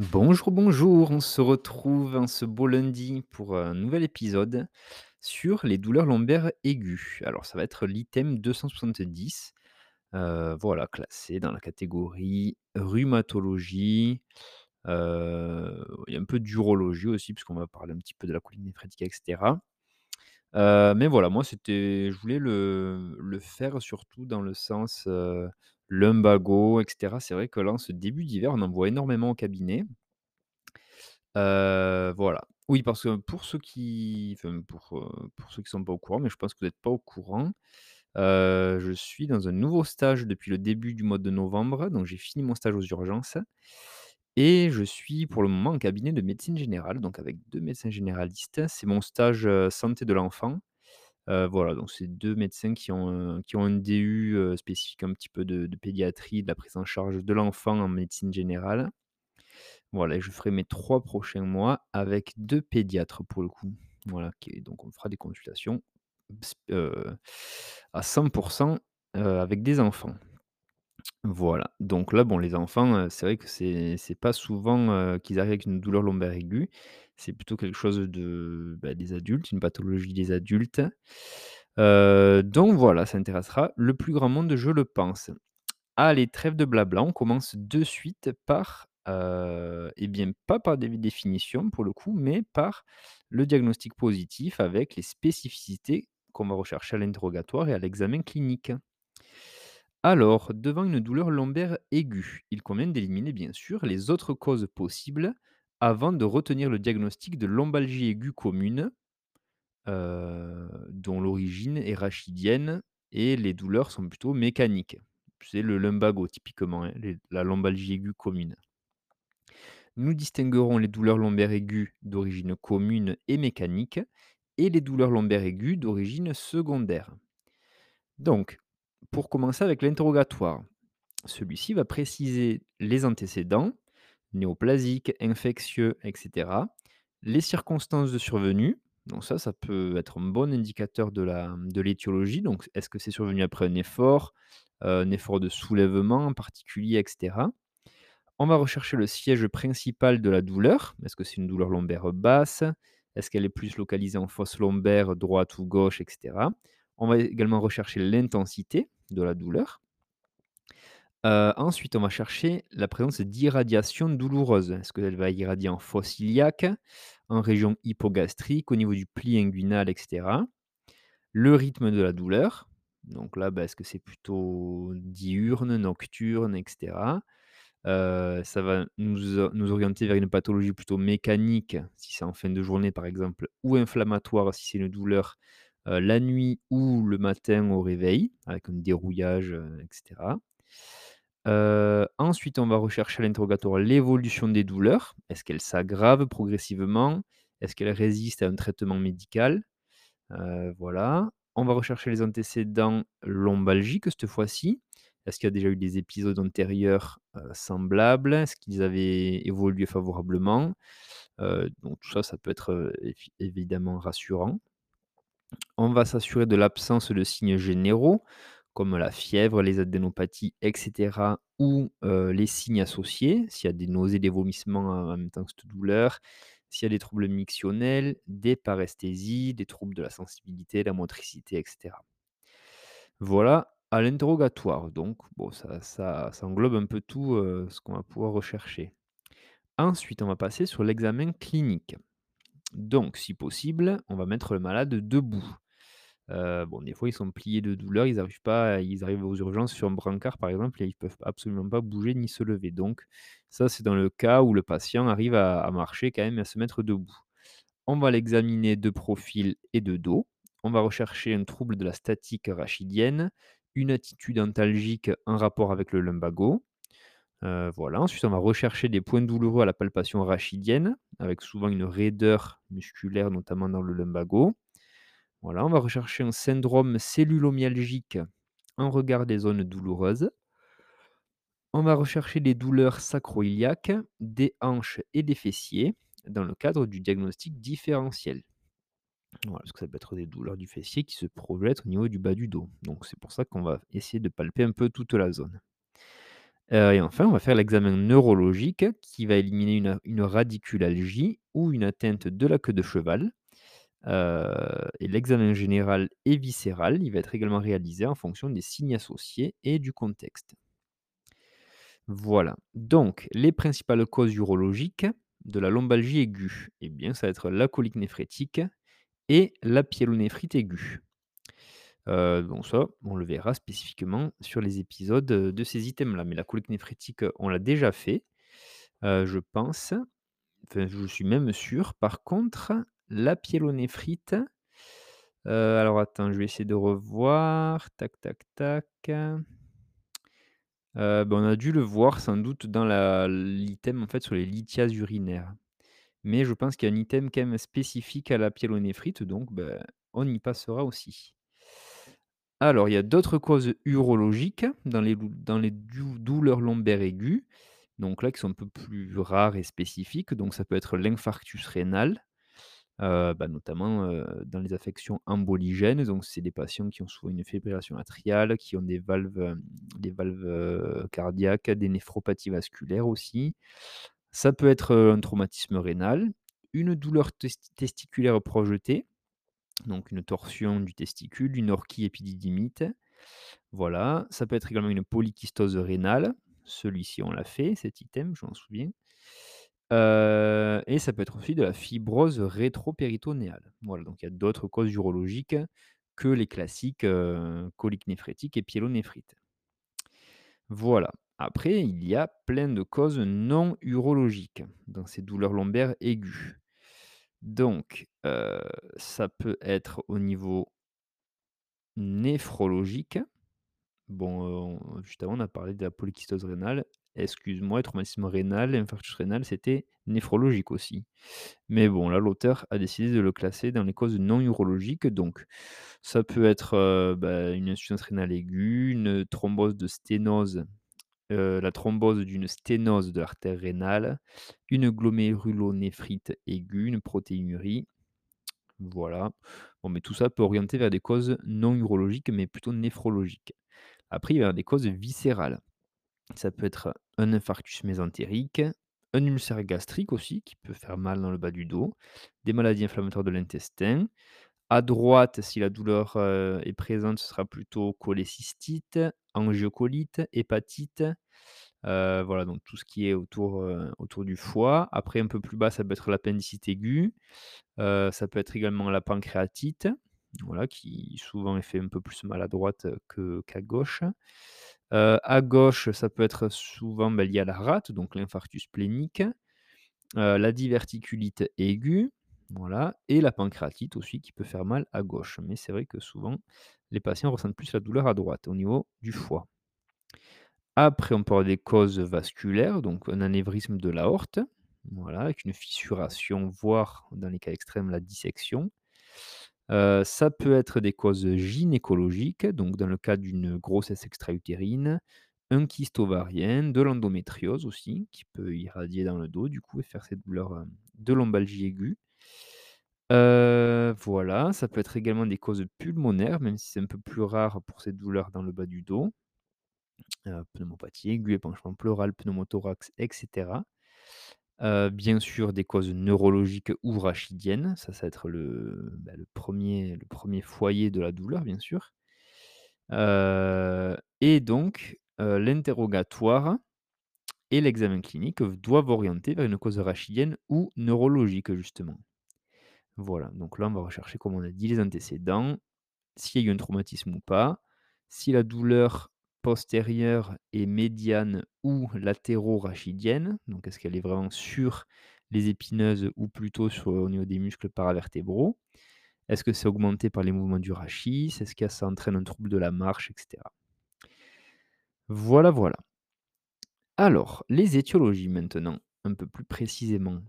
Bonjour, bonjour, on se retrouve en ce beau lundi pour un nouvel épisode sur les douleurs lombaires aiguës. Alors ça va être l'item 270, heu, voilà, classé dans la catégorie rhumatologie, heu, il y a un peu d'urologie aussi puisqu'on va parler un petit peu de la colline néphrétique et cetera. Heu, mais voilà, moi c'était je voulais le faire surtout dans le sens, lumbago et cetera. C'est vrai que là, en ce début d'hiver, on en voit énormément au cabinet. Heu, voilà. Oui, parce que pour ceux qui enfin pour, ceux qui sont pas au courant, mais je pense que vous êtes pas au courant, heu, je suis dans un nouveau stage depuis le début du mois de novembre, donc j'ai fini mon stage aux urgences et je suis pour le moment en cabinet de médecine générale, donc avec 2 médecins généralistes. C'est mon stage, santé de l'enfant. Heu, voilà, donc c'est 2 médecins qui ont, heu, qui ont un DU, heu, spécifique un petit peu de pédiatrie, de la prise en charge de l'enfant en médecine générale. Voilà je ferai mes 3 prochains mois avec 2 pédiatres pour le coup. Voilà, donc on fera des consultations heu, à 100 heu, avec des enfants. Voilà, donc là, bon, les enfants, c'est vrai que c'est pas souvent, qu'ils arrivent avec une douleur lombaire aiguë. C'est plutôt quelque chose de, bah, des adultes, une pathologie des adultes. Heu, donc voilà, ça intéressera le plus grand monde, je le pense. Allez, trêve de blabla, on commence de suite par, heu, et bien, pas par des définitions pour le coup, mais par le diagnostic positif avec les spécificités qu'on va rechercher à l'interrogatoire et à l'examen clinique. Alors, devant une douleur lombaire aiguë, il convient d'éliminer bien sûr les autres causes possibles avant de retenir le diagnostic de lombalgie aiguë commune, heu, dont l'origine est rachidienne et les douleurs sont plutôt mécaniques. C'est le lumbago typiquement, hein, la lombalgie aiguë commune. Nous distinguerons les douleurs lombaires aiguës d'origine commune et mécanique et les douleurs lombaires aiguës d'origine secondaire. Donc, pour commencer avec l'interrogatoire, celui-ci va préciser les antécédents, néoplasiques, infectieux, etc. Les circonstances de survenue, donc ça, ça peut être un bon indicateur de l'étiologie. Donc, est-ce que c'est survenu après un effort, heu, un effort de soulèvement en particulier, et cetera? On va rechercher le siège principal de la douleur. Est-ce que c'est une douleur lombaire basse? Est-ce qu'elle est plus localisée en fosse lombaire, droite ou gauche, et cetera? On va également rechercher l'intensité de la douleur. Heu, ensuite, on va chercher la présence d'irradiation douloureuse. Est-ce qu'elle va irradier en fosse iliaque, en région hypogastrique, au niveau du pli inguinal, et cetera? Le rythme de la douleur, donc là, bah, est-ce que c'est plutôt diurne, nocturne, et cetera? Heu, ça va nous o nous orienter vers une pathologie plutôt mécanique, si c'est en fin de journée, par exemple, ou inflammatoire, si c'est une douleur, la nuit ou le matin au réveil, avec un dérouillage, heu, et cetera. Heu, ensuite, on va rechercher à l'interrogatoire l'évolution des douleurs. Est-ce qu'elles s'aggravent progressivement? Est-ce qu'elles résistent à un traitement médical? Heu, voilà. On va rechercher les antécédents lombalgiques cette fois-ci. Est-ce qu'il y a déjà eu des épisodes antérieurs, heu, semblables? Est-ce qu'ils avaient évolué favorablement? Donc tout ça, ça peut être, évidemment rassurant. On va s'assurer de l'absence de signes généraux, comme la fièvre, les adénopathies, et cetera, ou les signes associés, s'il y a des nausées, des vomissements en même temps que cette douleur, s'il y a des troubles mictionnels, des paresthésies, des troubles de la sensibilité, la motricité, et cetera. Voilà à l'interrogatoire, donc bon, ça ça ça englobe un peu tout, ce qu'on va pouvoir rechercher. Ensuite, on va passer sur l'examen clinique. Donc si possible, on va mettre le malade debout. Heu, bon, des fois, ils sont pliés de douleur, ils arrivent pas ils arrivent aux urgences sur un brancard, par exemple, et ils peuvent absolument pas bouger ni se lever. Donc ça, c'est dans le cas où le patient arrive à marcher quand même et à se mettre debout. On va l'examiner de profil et de dos. On va rechercher un trouble de la statique rachidienne, une attitude antalgique en rapport avec le lumbago. Heu, voilà. Ensuite, on va rechercher des points douloureux à la palpation rachidienne, avec souvent une raideur musculaire, notamment dans le lumbago. Voilà, on va rechercher un syndrome cellulomyalgique en regard des zones douloureuses. On va rechercher des douleurs sacro-iliaques, des hanches et des fessiers dans le cadre du diagnostic différentiel. Voilà, parce que ça peut être des douleurs du fessier qui se projettent au niveau du bas du dos. Donc c'est pour ça qu'on va essayer de palper un peu toute la zone. Heu et enfin, on va faire l'examen neurologique qui va éliminer une une radiculalgie ou une atteinte de la queue de cheval. Heu et l'examen général et viscéral, il va être également réalisé en fonction des signes associés et du contexte. Voilà, donc les principales causes urologiques de la lombalgie aiguë, eh bien, ça va être la colique néphrétique et la pyélonéphrite aiguë. Heu, donc ça, on le verra spécifiquement sur les épisodes, de ces items-là. Mais la colique néphrétique, on l'a déjà fait, heu, je pense. Enfin, je suis même sûr. Par contre, la pyélonéphrite, heu, alors attends, je vais essayer de revoir. Tac, tac, tac. Heu, bah, on a dû le voir sans doute dans l'item en fait sur les lithiases urinaires. Mais je pense qu'il y a un item quand même spécifique à la pyélonéphrite, donc bah, on y passera aussi. Alors, il y a d'autres causes urologiques dans les douleurs lombaires aiguës, donc là qui sont un peu plus rares et spécifiques, donc ça peut être l'infarctus rénal, heu, bah, notamment, heu, dans les affections emboligènes, donc c'est des patients qui ont souvent une fibrillation atriale, qui ont des valves, hem, des valves, cardiaques, des néphropathies vasculaires aussi. Ça peut être, un traumatisme rénal, une douleur testi testiculaire projetée, donc une torsion du testicule, une orchie épididymite. Voilà, ça peut être également une polykystose rénale. Celui-ci, on l'a fait, cet item, je m'en souviens. Et ça peut être aussi de la fibrose rétropéritonéale. Voilà, donc il y a d'autres causes urologiques que les classiques, heu, colique néphrétique et pyélonéphrite. Voilà. Après, il y a plein de causes non urologiques dans ces douleurs lombaires aiguës. Donc, ça peut être au niveau néphrologique. Bon, heu, on on a parlé de la polykystose rénale. Excuse-moi, traumatisme rénal, infarctus rénal, c'était néphrologique aussi. Mais bon, là, l'auteur a décidé de le classer dans les causes non urologiques. Donc, ça peut être, heu, bah, une insuffisance rénale aiguë, une thrombose de sténose, heu, la thrombose d'une sténose de l'artère rénale, une glomérulonéphrite aiguë, une protéinurie. Voilà. Bon, mais tout ça peut orienter vers des causes non urologiques, mais plutôt néphrologiques. Après, il y avoir des causes viscérales. Ça peut être un infarctus mésentérique, un ulcère gastrique aussi, qui peut faire mal dans le bas du dos, des maladies inflammatoires de l'intestin. À droite, si la douleur, heu, est présente, ce sera plutôt cholécystite, angiocolite, hépatite, heu, voilà, donc tout ce qui est autour, heu, autour du foie. Après, un peu plus bas, ça peut être l'appendicite aiguë, ça peut être également la pancréatite, voilà, qui souvent fait un peu plus mal à droite, que qu'à gauche. À gauche, ça peut être souvent, bah, lié à la rate, donc l'infarctus splénique, heu, la diverticulite aiguë, voilà et la pancréatite aussi qui peut faire mal à gauche. Mais c'est vrai que souvent, les patients ressentent plus la douleur à droite, au niveau du foie. Après, on peut avoir des causes vasculaires, donc un anévrisme de l'aorte, voilà, avec une fissuration, voire dans les cas extrêmes, la dissection. Heu, ça peut être des causes gynécologiques, donc dans le cas d'une grossesse extra-utérine, un kyste ovarien, de l'endométriose aussi, qui peut irradier dans le dos du coup et faire cette douleur, heu, de lombalgie aiguë. Heu, voilà, ça peut être également des causes pulmonaires, même si c'est un peu plus rare pour ces douleurs dans le bas du dos. Pneumopathie aiguë, épanchement pleural, pneumothorax et bien sûr, des causes neurologiques ou rachidiennes, ça, ça va être le, bah, le 1er le 1er foyer de la douleur, bien sûr. Et donc, l'interrogatoire et l'examen clinique doivent orienter vers une cause rachidienne ou neurologique, justement. Voilà, donc là, on va rechercher, comme on a dit, les antécédents, s'il y a eu un traumatisme ou pas, si la douleur postérieure est médiane ou latéro-rachidienne, donc est-ce qu'elle est vraiment sur les épineuses ou plutôt sur au niveau des muscles paravertébraux? Est-ce que c'est augmenté par les mouvements du rachis? Est-ce que ça entraîne un trouble de la marche et cetera? Voilà, voilà. Alors, les étiologies maintenant, un peu plus précisément.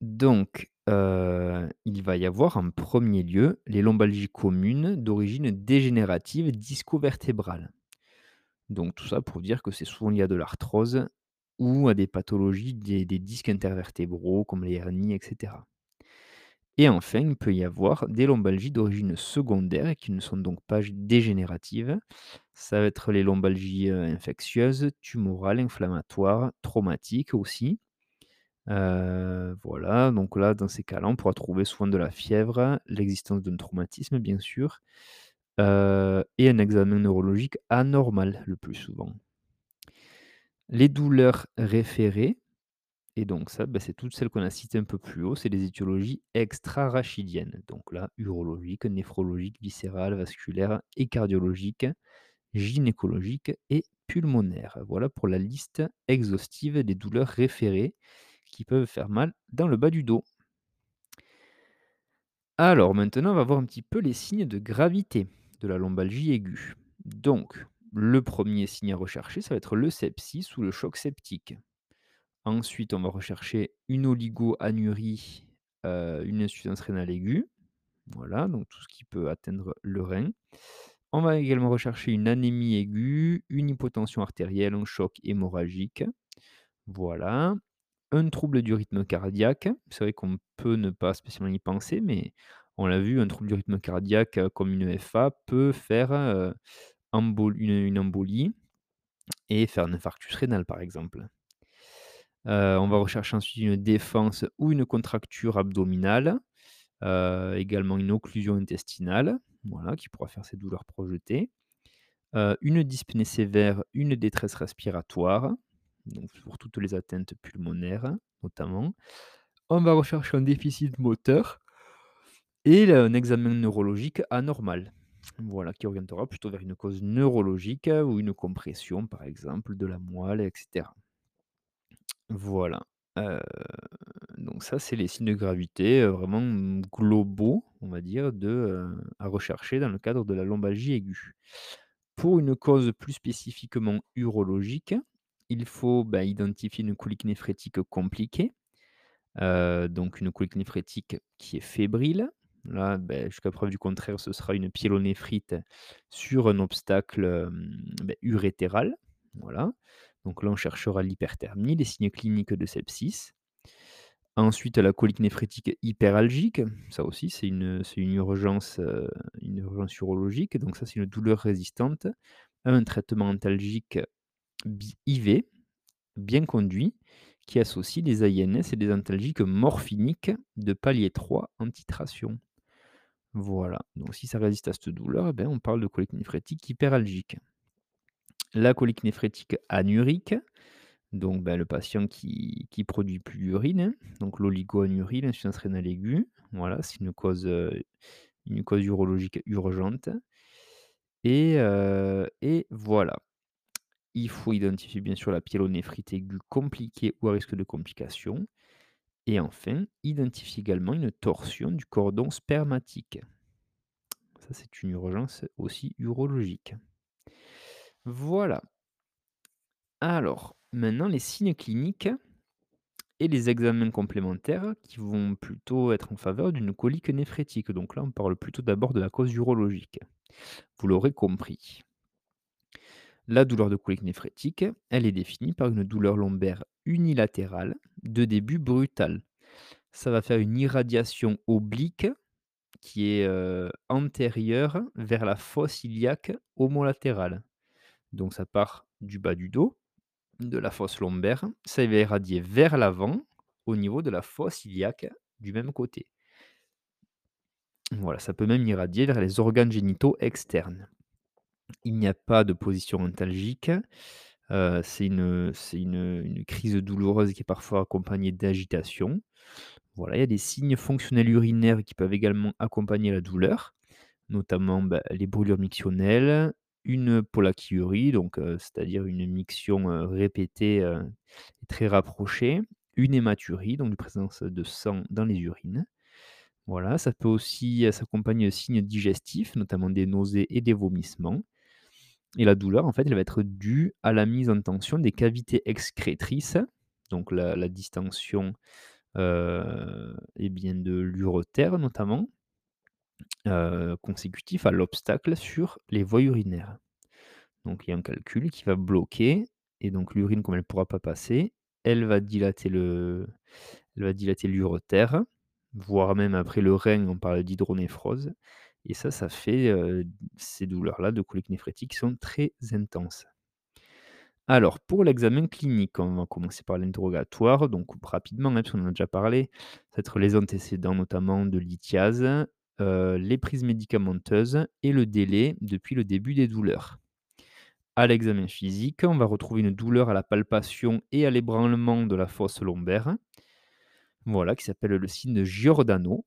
Donc, il va y avoir en 1er lieu les lombalgies communes d'origine dégénérative disco-vertébrale. Donc tout ça pour dire que c'est souvent lié à de l'arthrose ou à des pathologies des disques intervertébraux comme les hernies et cetera. Et enfin, il peut y avoir des lombalgies d'origine secondaire qui ne sont donc pas dégénératives. Ça va être les lombalgies, infectieuses, tumorales, inflammatoires, traumatiques aussi. Heu, voilà, donc là, dans ces cas-là, on pourra trouver souvent de la fièvre, l'existence d'un traumatisme bien sûr, heu et un examen neurologique anormal le plus souvent. Les douleurs référées et donc ça, bah, c'est toutes celles qu'on a citées un peu plus haut, c'est des étiologies extra-rachidiennes. Donc là, urologiques, néphrologiques, viscérales, vasculaires et cardiologiques, gynécologiques et pulmonaires. Voilà pour la liste exhaustive des douleurs référées qui peuvent faire mal dans le bas du dos. Alors maintenant, on va voir un petit peu les signes de gravité de la lombalgie aiguë. Donc, le premier signe à rechercher, ça va être le sepsis ou le choc septique. Ensuite, on va rechercher une oligoanurie, heu, une insuffisance rénale aiguë. Voilà, donc tout ce qui peut atteindre le rein. On va également rechercher une anémie aiguë, une hypotension artérielle, un choc hémorragique. Voilà. Un trouble du rythme cardiaque. C'est vrai qu'on peut ne pas spécialement y penser, mais on l'a vu, un trouble du rythme cardiaque, heu, comme une FA peut faire, embol une embolie et faire un infarctus rénal, par exemple. Heu, on va rechercher ensuite une défense ou une contracture abdominale, également une occlusion intestinale, voilà, qui pourra faire ces douleurs projetées. Une dyspnée sévère, une détresse respiratoire, donc pour toutes les atteintes pulmonaires notamment. On va rechercher un déficit moteur et un examen neurologique anormal. Voilà, qui orientera plutôt vers une cause neurologique ou une compression, par exemple, de la moelle et cetera. Voilà, heu, donc ça, c'est les signes de gravité, heu, vraiment, globaux, on va dire, de, heu, à rechercher dans le cadre de la lombalgie aiguë. Pour une cause plus spécifiquement urologique, il faut, bah, identifier une colique néphrétique compliquée, donc une colique néphrétique qui est fébrile. Là, beh, jusqu'à preuve du contraire, ce sera une pyélonéphrite sur un obstacle, beh, urétéral, voilà. Donc là, on cherchera l'hyperthermie, les signes cliniques de sepsis. Ensuite, la colique néphrétique hyperalgique, ça aussi c'est une, urgence, une urgence urologique, donc ça c'est une douleur résistante à un traitement antalgique IV, bien conduit, qui associe des AINS et des antalgiques morphiniques de palier 3 en titration. Voilà, donc si ça résiste à cette douleur, eh ben, on parle de colique néphrétique hyperalgique. La colique néphrétique anurique, donc bah, le patient qui qui produit plus d'urine, hein, donc l'oligoanurie, l'insuffisance rénale aiguë, voilà, c'est une cause, urologique urgente et et voilà. Il faut identifier bien sûr la pyélonéphrite aiguë compliquée ou à risque de complication et enfin, identifier également une torsion du cordon spermatique. Ça, c'est une urgence aussi urologique. Voilà. Alors, maintenant les signes cliniques et les examens complémentaires qui vont plutôt être en faveur d'une colique néphrétique. Donc là, on parle plutôt d'abord de la cause urologique. Vous l'aurez compris. La douleur de colique néphrétique, elle est définie par une douleur lombaire unilatérale de début brutal. Ça va faire une irradiation oblique qui est, heu, antérieure vers la fosse iliaque homolatérale. Donc ça part du bas du dos, de la fosse lombaire, ça va irradier vers l'avant, au niveau de la fosse iliaque du même côté. Voilà, ça peut même irradier vers les organes génitaux externes. Il n'y a pas de position antalgique, c'est une, crise douloureuse qui est parfois accompagnée d'agitation. Voilà, il y a des signes fonctionnels urinaires qui peuvent également accompagner la douleur, notamment, bah, les brûlures mictionnelles, une polachyurie, donc c'est-à-dire une miction, répétée, et très rapprochée, une hématurie, donc une présence de sang dans les urines. Voilà, ça peut aussi, s'accompagner de signes digestifs, notamment des nausées et des vomissements et la douleur, en fait, elle va être due à la mise en tension des cavités excrétrices, donc la distension, heu et bien de l'urotère notamment, heu, consécutif à l'obstacle sur les voies urinaires. Donc il y a un calcul qui va bloquer. Et donc l'urine comme elle ne pourra pas passer, elle va dilater le voire même après le rein, on parle d'hydronéphrose et ça, ça fait, ces douleurs-là de colique néphrétique qui sont très intenses. Alors pour l'examen clinique, on va commencer par l'interrogatoire, donc rapidement, hein, parce qu'on en a déjà parlé, ça va être les antécédents notamment de lithiase, les prises médicamenteuses et le délai depuis le début des douleurs. À l'examen physique, on va retrouver une douleur à la palpation et à l'ébranlement de la fosse lombaire. Voilà, qui s'appelle le signe Giordano.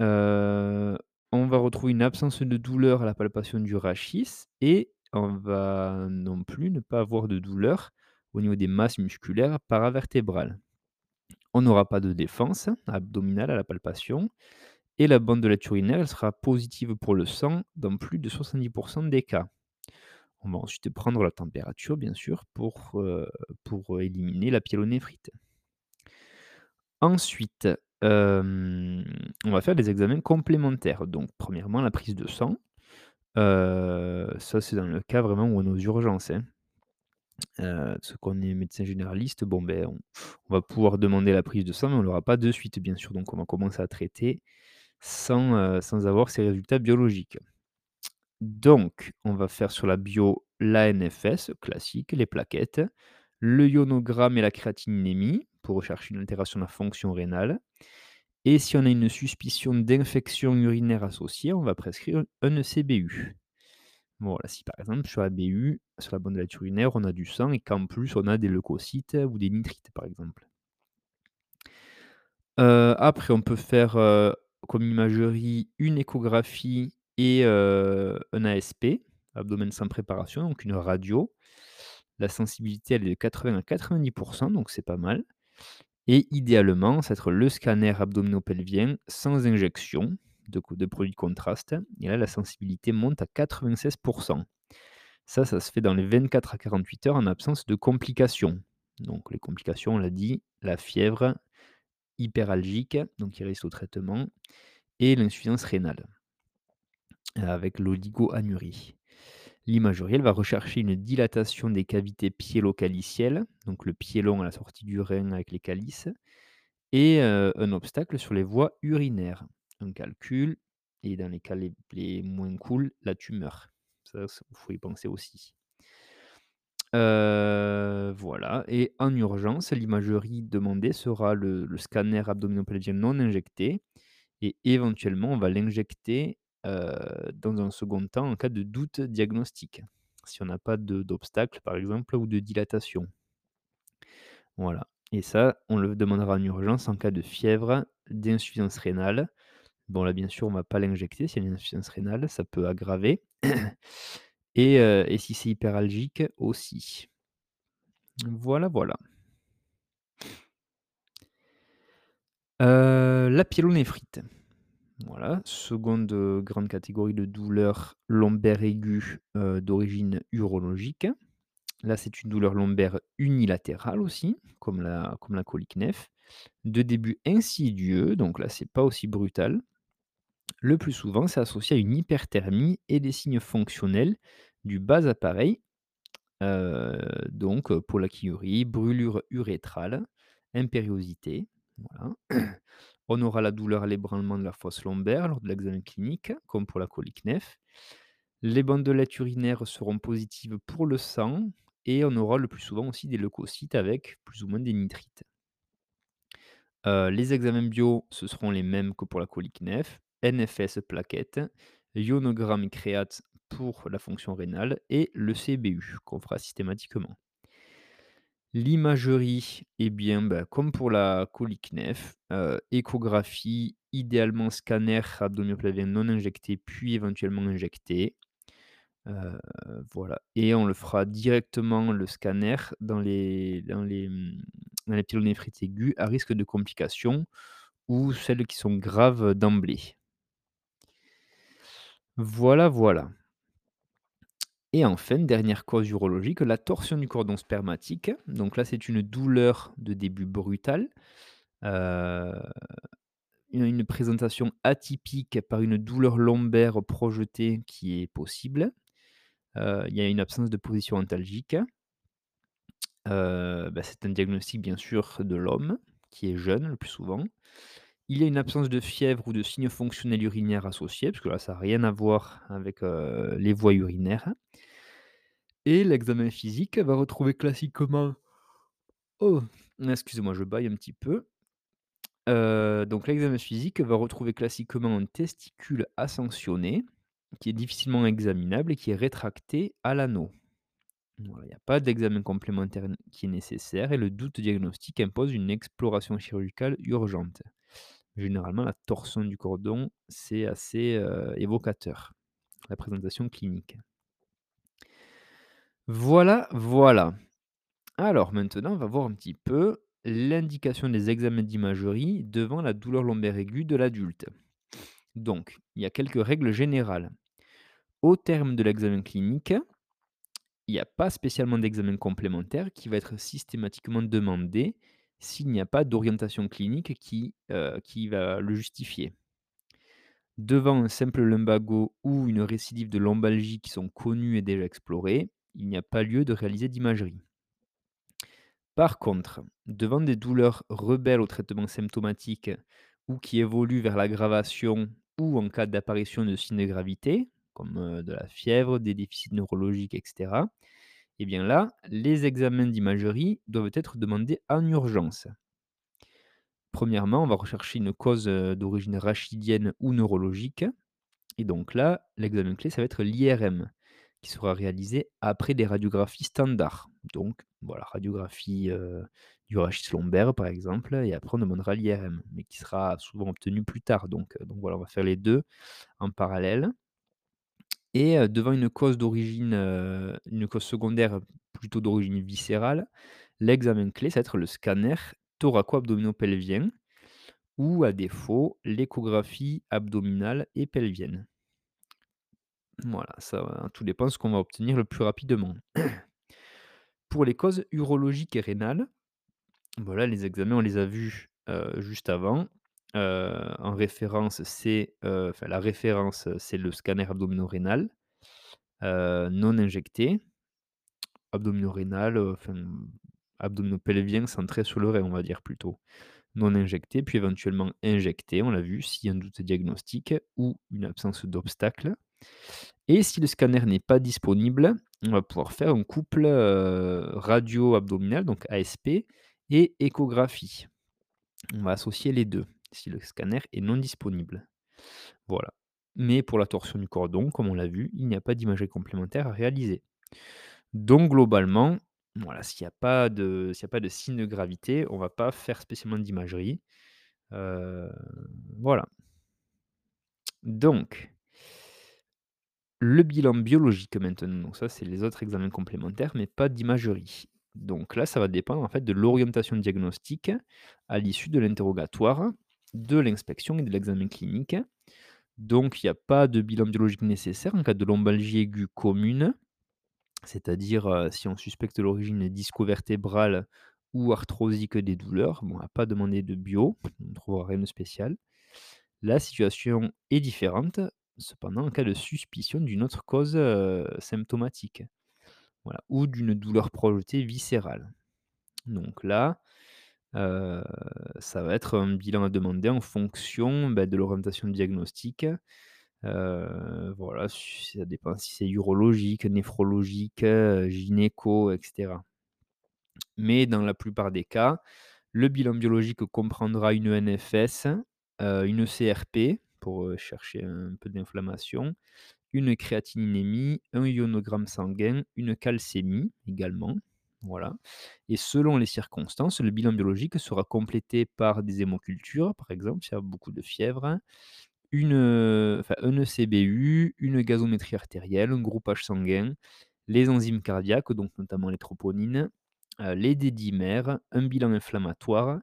Heu, on va retrouver une absence de douleur à la palpation du rachis et on va non plus ne pas avoir de douleur au niveau des masses musculaires paravertébrales. On n'aura pas de défense abdominale à la palpation et la bandelette urinaire, elle sera positive pour le sang dans plus de 70% des cas. On va ensuite prendre la température, bien sûr, pour, pour éliminer la pyélonéphrite. Ensuite, on va faire des examens complémentaires. Donc premièrement, la prise de sang. Ça, c'est dans le cas vraiment où on est aux urgences, hein. Heu, parce qu'on est médecin généraliste, bon, ben, on va pouvoir demander la prise de sang, mais on l'aura pas de suite, bien sûr. Donc on va commencer à traiter sans, sans avoir ces résultats biologiques. Donc, on va faire sur la bio l'ANFS classique, les plaquettes, le ionogramme et la créatininémie pour rechercher une altération de la fonction rénale. Et si on a une suspicion d'infection urinaire associée, on va prescrire un ECBU. Voilà, si par exemple sur la BU, sur la bandelette urinaire, on a du sang et qu'en plus on a des leucocytes ou des nitrites par exemple. Heu, après on peut faire, heu, comme imagerie, une échographie et heu, un ASP, abdomen sans préparation, donc une radio. La sensibilité, elle est de 80 à 90% donc c'est pas mal et idéalement, ça va être le scanner abdominopelvien sans injection de produits de contraste et là, la sensibilité monte à 96% Ça, ça se fait dans les 24 à 48 heures en absence de complications. Donc les complications, on l'a dit, la fièvre hyperalgique, donc qui résiste au traitement et l'insuffisance rénale, avec l'oligoanurie. L'imagerie, va rechercher une dilatation des cavités piélo-calicielles, donc le piélon à la sortie du rein avec les calices, et heu, un obstacle sur les voies urinaires. Un calcul et dans les cas les moins cool, la tumeur. Ça, il faut y penser aussi. Heu, voilà et en urgence, l'imagerie demandée sera le le scanner abdominopelvien non injecté et éventuellement, on va l'injecter, dans un second temps en cas de doute diagnostique. Si on n'a pas d'obstacle, par exemple, ou de dilatation. Voilà et ça, on le demandera en urgence en cas de fièvre, d'insuffisance rénale. Bon là, bien sûr, on va pas l'injecter s'il y a une insuffisance rénale, ça peut aggraver et si c'est hyperalgique aussi. Voilà, voilà. La pyélonéphrite. Voilà, seconde, grande catégorie de douleurs lombaires aiguës, heu, d'origine urologique. Là, c'est une douleur lombaire unilatérale aussi, comme la comme colique néph, de début insidieux, donc là, c'est pas aussi brutal. Le plus souvent, c'est associé à une hyperthermie et des signes fonctionnels du bas appareil, donc heu, pollakiurie, brûlure urétrale, impériosité, voilà. On aura la douleur à l'ébranlement de la fosse lombaire lors de l'examen clinique, comme pour la colique néph. Les bandelettes urinaires seront positives pour le sang et on aura le plus souvent aussi des leucocytes avec plus ou moins des nitrites. Heu, les examens bio, ce seront les mêmes que pour la colique néph, NFS plaquettes, ionogramme créate pour la fonction rénale et le CBU qu'on fera systématiquement. L'imagerie, eh bien, bah, comme pour la colique néph, heu, échographie, idéalement scanner abdominopelvien non injecté, puis éventuellement injecté. Heu, voilà et on le fera directement le scanner dans les dans les, mmh, aiguës à risque de complications ou celles qui sont graves d'emblée. Voilà, voilà. Et enfin, dernière cause urologique, la torsion du cordon spermatique. Donc là, c'est une douleur de début brutal, heu, une une présentation atypique par une douleur lombaire projetée qui est possible. Heu, il y a une absence de position antalgique. Heu, bah, c'est un diagnostic bien sûr de l'homme, qui est jeune le plus souvent Il y a une absence de fièvre ou de signes fonctionnels urinaires associés, parce que là, ça a rien à voir avec, heu, les voies urinaires et l'examen physique va retrouver classiquement oh, excusez-moi, je bâille un petit peu. Heu, donc l'examen physique va retrouver classiquement un testicule ascensionné, qui est difficilement examinable et qui est rétracté à l'anneau. Il n'y a pas d'examen complémentaire qui est nécessaire et le doute diagnostique impose une exploration chirurgicale urgente. Généralement, la torsion du cordon, c'est assez, évocateur, la présentation clinique. Voilà, voilà. Alors maintenant, on va voir un petit peu l'indication des examens d'imagerie devant la douleur lombaire aiguë de l'adulte. Donc, il y a quelques règles générales. Au terme de l'examen clinique, il n'y a pas spécialement d'examen complémentaire qui va être systématiquement demandé s'il n'y a pas d'orientation clinique qui, heu, qui va le justifier. Devant un simple lumbago ou une récidive de lombalgie qui sont connues et déjà explorées, il n'y a pas lieu de réaliser d'imagerie. Par contre, devant des douleurs rebelles au traitement symptomatique ou qui évoluent vers l'aggravation ou en cas d'apparition de signes de gravité, comme euh, de la fièvre, des déficits neurologiques, etc., eh bien là, les examens d'imagerie doivent être demandés en urgence. Premièrement, on va rechercher une cause euh, d'origine rachidienne ou neurologique. Et donc là, l'examen clé, ça va être l'IRM, qui sera réalisé après des radiographies standards. Donc voilà, radiographie, heu, du rachis lombaire par exemple et après on demandera l'IRM, mais qui sera souvent obtenu plus tard. Donc, heu, donc voilà, on va faire les 2 en parallèle et devant une cause d'origine, une cause secondaire plutôt d'origine viscérale, l'examen clé, ça va être le scanner thoraco-abdominopelvien ou à défaut, l'échographie abdominale et pelvienne. Voilà, ça va tout dépend ce qu'on va obtenir le plus rapidement. Pour les causes urologiques et rénales, voilà, les examens, on les a vus, juste avant. Heu, en référence, c'est, enfin la référence, heu, c'est le scanner abdomino-rénal, non injecté, abdomino-rénal, abdomino-pelvien centré sur le rein, on va dire plutôt. Non injecté, puis éventuellement injecté, on l'a vu, s'il y a un doute diagnostique ou une absence d'obstacle. Et si le scanner n'est pas disponible, on va pouvoir faire un couple, radio-abdominal, donc ASP et échographie. On va associer les 2 si le scanner est non disponible. Voilà. Mais pour la torsion du cordon, comme on l'a vu, il n'y a pas d'imagerie complémentaire à réaliser. Donc globalement, voilà, s'il n'y a pas de de signe de gravité, on ne va pas faire spécialement d'imagerie. Heu, voilà. Donc Le bilan biologique maintenant, donc ça, c'est les autres examens complémentaires, mais pas d'imagerie. Donc là, ça va dépendre en fait de l'orientation diagnostique à l'issue de l'interrogatoire, de l'inspection et de l'examen clinique. Donc il n'y a pas de bilan biologique nécessaire en cas de lombalgie aiguë commune, c'est-à-dire euh, si on suspecte l'origine disco-vertébrale ou arthrosique des douleurs. On va pas demander de bio, on ne trouvera rien de spécial. La situation est différente, cependant, en cas de suspicion d'une autre cause, heu, symptomatique, voilà, ou d'une douleur projetée viscérale. Donc là, ça va être un bilan à demander en fonction, bah, de l'orientation diagnostique, voilà, ça dépend si c'est urologique, néphrologique, gynéco et cetera. Mais dans la plupart des cas, le bilan biologique comprendra une NFS, une CRP pour, chercher un peu d'inflammation, une créatininémie, un ionogramme sanguin, une calcémie également, voilà et selon les circonstances, le bilan biologique sera complété par des hémocultures, par exemple, s'il y a beaucoup de fièvre, une, heu, enfin un ECBU, une gazométrie artérielle, un groupage sanguin, les enzymes cardiaques, donc notamment les troponines, heu, les dédimères, un bilan inflammatoire,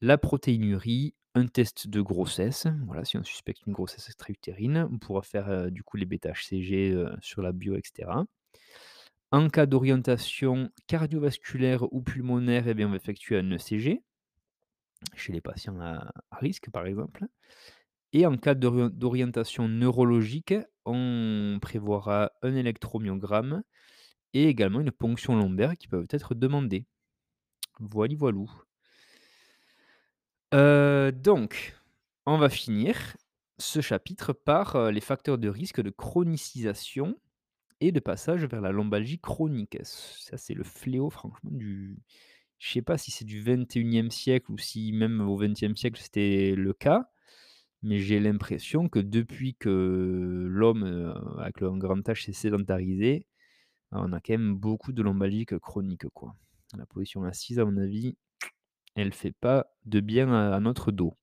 la protéinurie, un test de grossesse, voilà, si on suspecte une grossesse extra-utérine, on pourra faire, heu, du coup les bêta-HCG, sur la bio et cetera. En cas d'orientation cardiovasculaire ou pulmonaire, eh bien, on va effectuer un ECG, chez les patients à risque, par exemple. Et en cas d'ori d'orientation neurologique, on prévoira un électromyogramme et également une ponction lombaire qui peuvent être demandées. Voili voilou. Heu, donc, on va finir ce chapitre par, heu, les facteurs de risque de chronicisation et de passage vers la lombalgie chronique. Ça, c'est le fléau franchement du je sais pas si c'est du 21e siècle ou si même au 20e siècle c'était le cas, mais j'ai l'impression que depuis que l'homme, heu, avec le grand H s'est sédentarisé, on a quand même beaucoup de lombalgie chronique, quoi. La position assise, à mon avis, elle fait pas de bien à notre dos.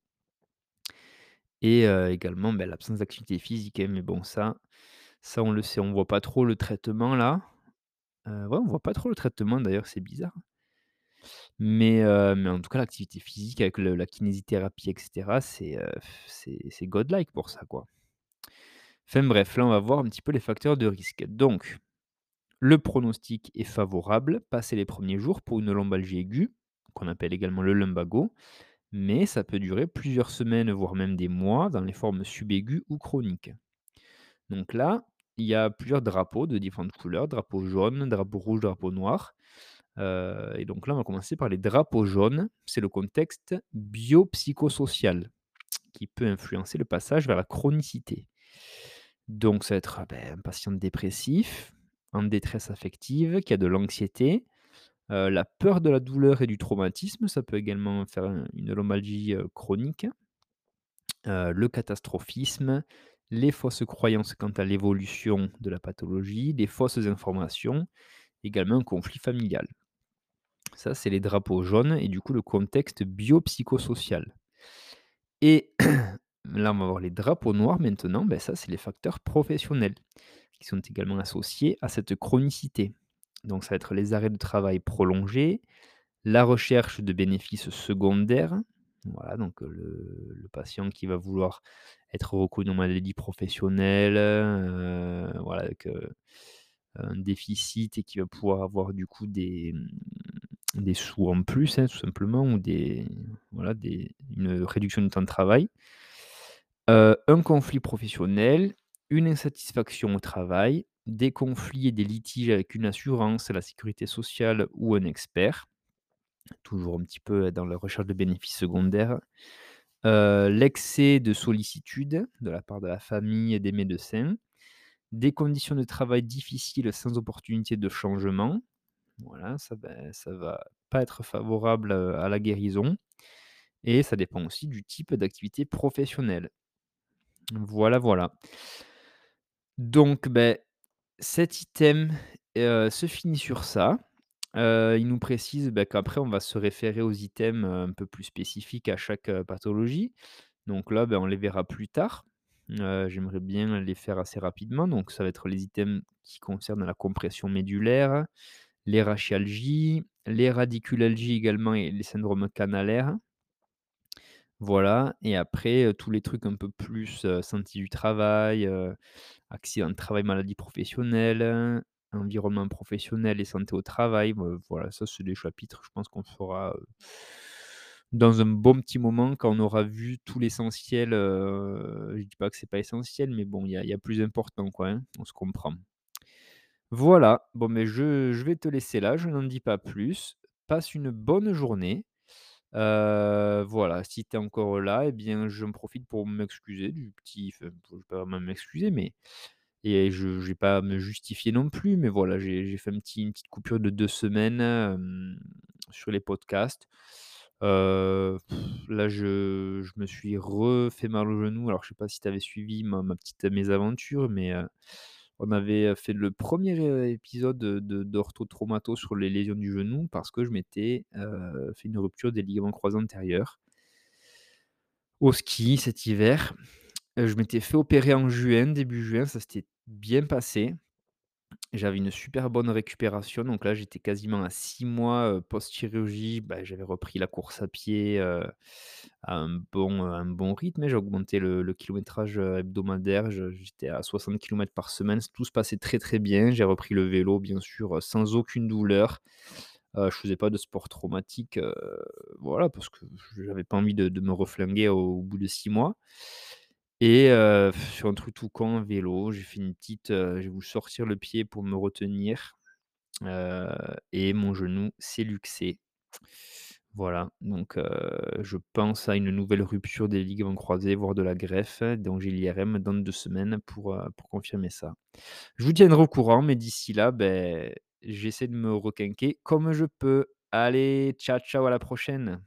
Et heu, également, bah, l'absence d'activité physique, hein, mais bon ça ça on le sait, on voit pas trop le traitement là. Heu, ouais, on voit pas trop le traitement d'ailleurs, c'est bizarre. Mais heu, mais en tout cas l'activité physique avec la kinésithérapie et cetera, c'est, heu, c'est c'est godlike pour ça, quoi. Enfin bref, là on va voir un petit peu les facteurs de risque. Donc, le pronostic est favorable, passé les premiers jours pour une lombalgie aiguë, qu'on appelle également le lumbago, mais ça peut durer plusieurs semaines, voire même des mois dans les formes subaiguës ou chroniques. Donc là, il y a plusieurs drapeaux de différentes couleurs, drapeau jaune, drapeau rouge, drapeau noir. Heu et donc là, on va commencer par les drapeaux jaunes. C'est le contexte biopsychosocial qui peut influencer le passage vers la chronicité. Donc ça va être, beh, un patient dépressif, en détresse affective, qui a de l'anxiété, heu, la peur de la douleur et du traumatisme, ça peut également faire un une lombalgie, heu, chronique. Le catastrophisme, les fausses croyances quant à l'évolution de la pathologie, des fausses informations, également un conflit familial. Ça, c'est les drapeaux jaunes et du coup le contexte biopsychosocial. Et là, on va voir les drapeaux noirs maintenant, ben ça, c'est les facteurs professionnels qui sont également associés à cette chronicité. Donc ça va être les arrêts de travail prolongés, la recherche de bénéfices secondaires, voilà, donc le patient qui va vouloir être reconnu en maladie professionnelle, voilà, avec, un déficit et qui va pouvoir avoir du coup des, mmh, sous en plus, hein, tout simplement ou des voilà, une réduction du temps de travail. Un conflit professionnel, une insatisfaction au travail, des conflits et des litiges avec une assurance, la sécurité sociale ou un expert, toujours un petit peu dans la recherche de bénéfices secondaires. L'excès de sollicitude de la part de la famille et des médecins, des conditions de travail difficiles sans opportunité de changement. Voilà, ça, ben, ça va pas être favorable, à la guérison et ça dépend aussi du type d'activité professionnelle. Voilà, voilà. Donc, beh, cet item, se finit sur ça. Il nous précise, bah, qu'après on va se référer aux items, un peu plus spécifiques à chaque, pathologie. Donc là, ben, on les verra plus tard. J'aimerais bien les faire assez rapidement. Donc ça va être les items qui concernent la compression médulaire, les rachialgies, les radiculalgies également et les syndromes canalaires. Voilà et après, tous les trucs un peu plus, santé du travail, heu, accident de travail, maladie professionnelle, environnement professionnel et santé au travail. Bah, voilà, ça c'est des chapitres, je pense qu'on fera, dans un bon petit moment quand on aura vu tout l'essentiel, heu, je dis pas que c'est pas essentiel, mais bon, il y a plus important quoi, hein, on se comprend. Voilà, bon mais je je vais te laisser là, je n'en dis pas plus. Passe une bonne journée. Voilà, si tu es encore là et bien, j'en profite pour m'excuser du petit enfin, je vais pas vraiment m'excuser, mais et je je vais pas me justifier non plus, mais voilà, j'ai fait une petite coupure de 2 semaines, sur les podcasts. Là, je je me suis refait mal au genou. Alors, je sais pas si tu avais suivi ma ma petite mésaventure, mais on avait, fait le premier er épisode de de d'orthotraumato sur les lésions du genou parce que je m'étais, fait une rupture des ligaments croisés antérieurs au ski cet hiver. Je m'étais fait opérer en juin, début juin, ça s'était bien passé. J'avais une super bonne récupération, donc là, j'étais quasiment à 6 mois, post-chirurgie. Bah, j'avais repris la course à pied, à un bon, un bon rythme. J'ai augmenté le kilométrage, hebdomadaire. J'étais à 60 kilomètres par semaine. Tout se passait très, très bien. J'ai repris le vélo, bien sûr, sans aucune douleur. Heu, je faisais pas de sport traumatique, voilà, parce que j'avais pas envie de de me reflinguer au bout de 6 mois. Et sur un truc tout con, vélo, j'ai fait une petite, heu, j'ai voulu sortir le pied pour me retenir, et mon genou s'est luxé. Voilà, donc je pense à une nouvelle rupture des ligaments croisés, voire de la greffe, donc j'ai l'IRM dans 2 semaines pour, confirmer ça. Je vous tiendrai au courant, mais d'ici là, beh, j'essaie de me requinquer comme je peux. Allez, ciao, ciao, à la prochaine.